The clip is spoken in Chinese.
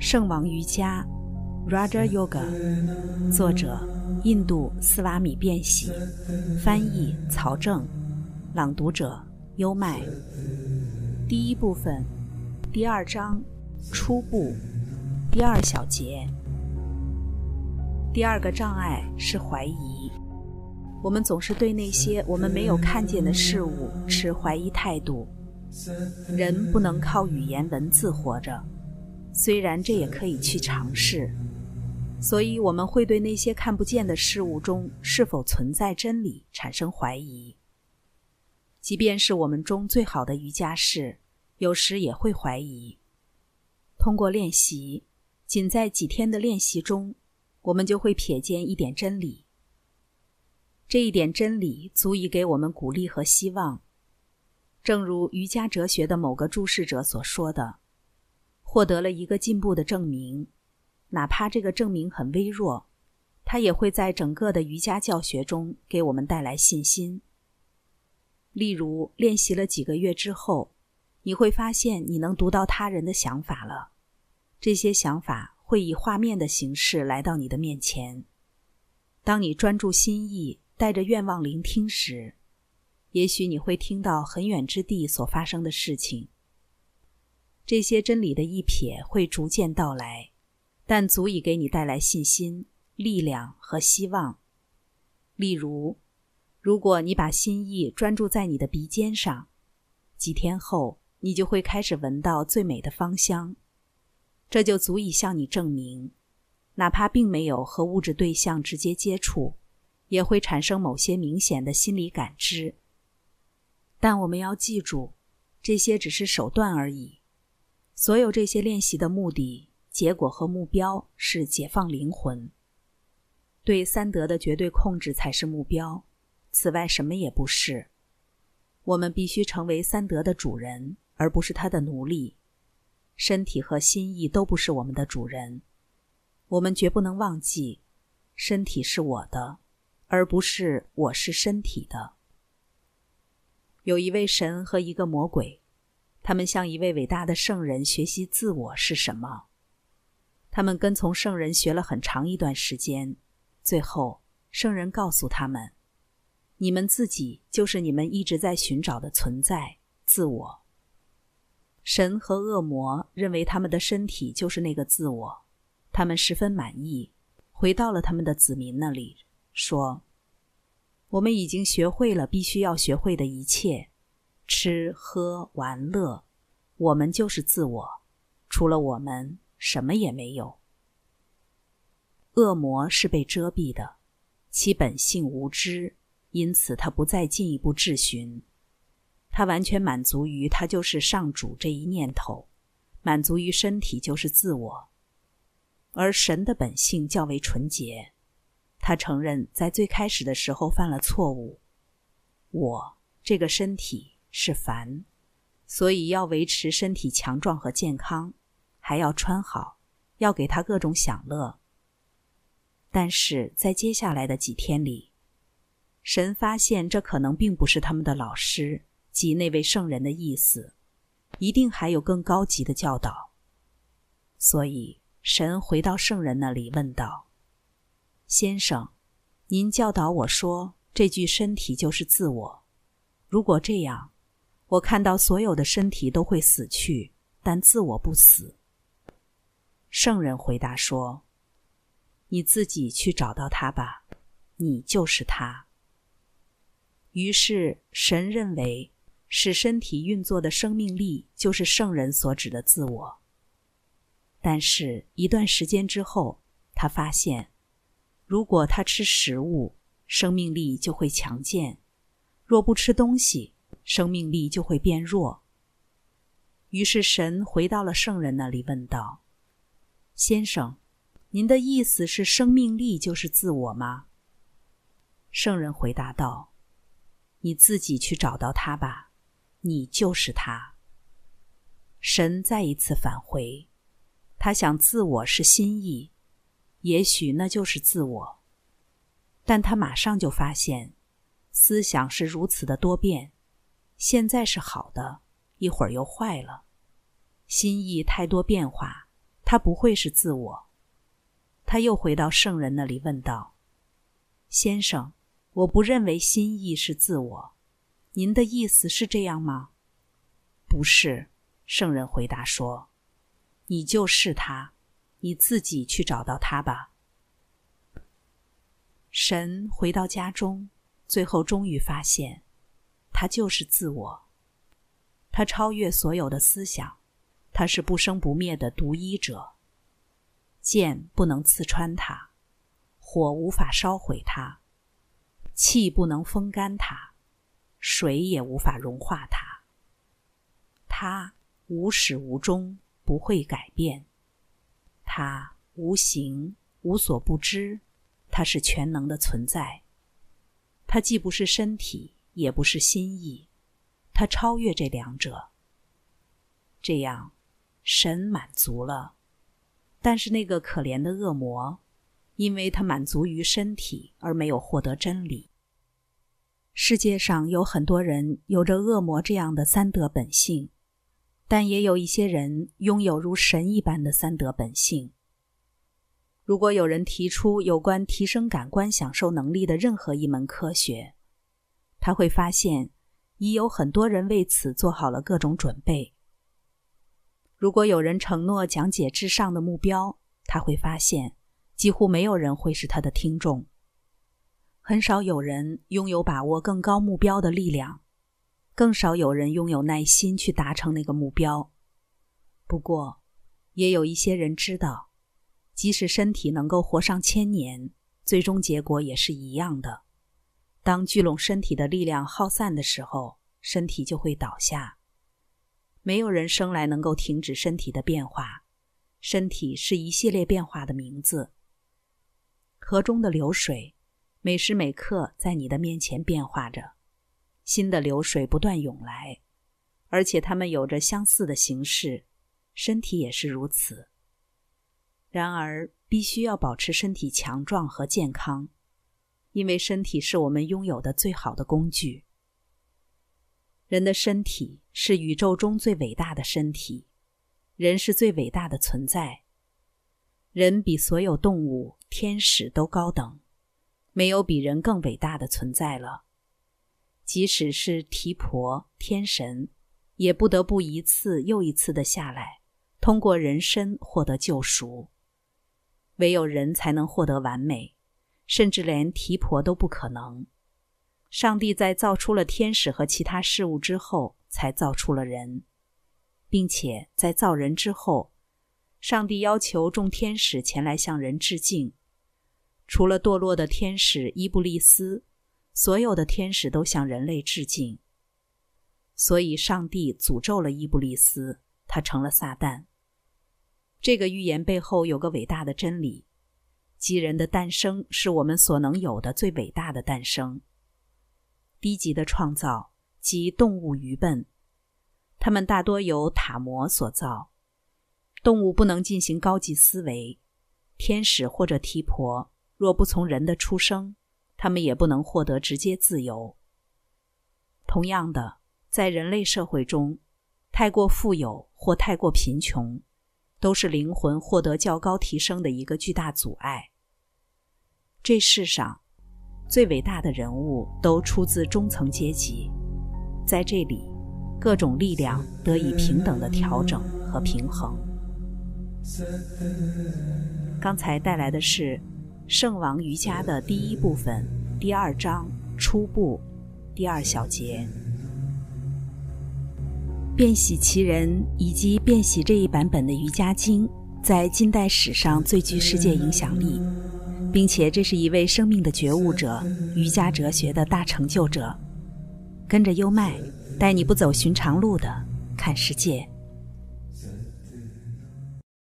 圣王瑜伽 （Raja Yoga），作者印度斯瓦米·变喜，翻译曹正，朗读者优麦。第一部分，第二章，初步，第二小节。第二个障碍是怀疑。我们总是对那些我们没有看见的事物持怀疑态度。人不能靠语言文字活着。虽然这也可以去尝试，所以我们会对那些看不见的事物中是否存在真理产生怀疑。即便是我们中最好的瑜伽士，有时也会怀疑。通过练习，仅在几天的练习中，我们就会瞥见一点真理。这一点真理足以给我们鼓励和希望，正如瑜伽哲学的某个注释者所说的。获得了一个进步的证明，哪怕这个证明很微弱，它也会在整个的瑜伽教学中给我们带来信心。例如，练习了几个月之后，你会发现你能读到他人的想法了。这些想法会以画面的形式来到你的面前。当你专注心意，带着愿望聆听时，也许你会听到很远之地所发生的事情。这些真理的一瞥会逐渐到来，但足以给你带来信心、力量和希望。例如，如果你把心意专注在你的鼻尖上，几天后你就会开始闻到最美的芳香，这就足以向你证明，哪怕并没有和物质对象直接接触，也会产生某些明显的心理感知。但我们要记住，这些只是手段而已。所有这些练习的目的、结果和目标是解放灵魂。对三德的绝对控制才是目标，此外什么也不是。我们必须成为三德的主人，而不是他的奴隶。身体和心意都不是我们的主人。我们绝不能忘记，身体是我的，而不是我是身体的。有一位神和一个魔鬼。他们向一位伟大的圣人学习自我是什么？他们跟从圣人学了很长一段时间，最后圣人告诉他们：“你们自己就是你们一直在寻找的存在——自我。”神和恶魔认为他们的身体就是那个自我，他们十分满意，回到了他们的子民那里，说：“我们已经学会了必须要学会的一切。”吃喝玩乐，我们就是自我，除了我们什么也没有。恶魔是被遮蔽的，其本性无知，因此他不再进一步质询。他完全满足于他就是上主这一念头，满足于身体就是自我。而神的本性较为纯洁，他承认在最开始的时候犯了错误。我这个身体。是烦，所以要维持身体强壮和健康，还要穿好，要给他各种享乐。但是在接下来的几天里，神发现这可能并不是他们的老师及那位圣人的意思，一定还有更高级的教导。所以神回到圣人那里问道：“先生，您教导我说这具身体就是自我，如果这样。”我看到所有的身体都会死去，但自我不死。圣人回答说：“你自己去找到他吧，你就是他。”于是神认为，使身体运作的生命力就是圣人所指的自我。但是，一段时间之后，他发现，如果他吃食物，生命力就会强健；若不吃东西，生命力就会变弱。于是神回到了圣人那里，问道：“先生，您的意思是生命力就是自我吗？”圣人回答道：“你自己去找到他吧，你就是他。”神再一次返回，他想自我是心意，也许那就是自我，但他马上就发现，思想是如此的多变。现在是好的，一会儿又坏了。心意太多变化，他不会是自我。他又回到圣人那里问道：“先生，我不认为心意是自我，您的意思是这样吗？”“不是。”圣人回答说：“你就是他，你自己去找到他吧。”神回到家中，最后终于发现，他就是自我。他超越所有的思想，他是不生不灭的独一者。剑不能刺穿它，火无法烧毁它，气不能风干它，水也无法融化它。它。无始无终，不会改变。它无形，无所不知。它是全能的存在。它既不是身体，也不是心意。它超越这两者。这样，神满足了。但是那个可怜的恶魔，因为他满足于身体，而没有获得真理。世界上有很多人有着恶魔这样的三德本性。但也有一些人拥有如神一般的三德本性。如果有人提出有关提升感官享受能力的任何一门科学，他会发现已有很多人为此做好了各种准备。如果有人承诺讲解至上的目标，他会发现几乎没有人会是他的听众。很少有人拥有把握更高目标的力量。更少有人拥有耐心去达成那个目标。不过，也有一些人知道，即使身体能够活上千年，最终结果也是一样的。当聚拢身体的力量耗散的时候，身体就会倒下。没有人生来能够停止身体的变化，身体是一系列变化的名字。河中的流水，每时每刻在你的面前变化着。新的流水不断涌来，而且它们有着相似的形式，身体也是如此。然而，必须要保持身体强壮和健康，因为身体是我们拥有的最好的工具。人的身体是宇宙中最伟大的身体，人是最伟大的存在。人比所有动物、天使都高等，没有比人更伟大的存在了。即使是提婆天神，也不得不一次又一次的下来，通过人身获得救赎。唯有人才能获得完美，甚至连提婆都不可能。上帝在造出了天使和其他事物之后，才造出了人，并且在造人之后，上帝要求众天使前来向人致敬，除了堕落的天使伊布利斯。所有的天使都向人类致敬，所以上帝诅咒了伊布利斯，他成了撒旦。这个预言背后有个伟大的真理：即人的诞生是我们所能有的最伟大的诞生。低级的创造即动物愚笨，他们大多由塔摩所造。动物不能进行高级思维，天使或者提婆若不从人的出生。他们也不能获得直接自由。同样的，在人类社会中，太过富有或太过贫穷，都是灵魂获得较高提升的一个巨大阻碍。这世上最伟大的人物都出自中层阶级，在这里，各种力量得以平等的调整和平衡。刚才带来的是。圣王瑜伽的第一部分，第二章初步，第二小节。变喜其人以及变喜这一版本的瑜伽经，在近代史上最具世界影响力，并且这是一位生命的觉悟者，瑜伽哲学的大成就者。跟着优麦，带你不走寻常路的看世界。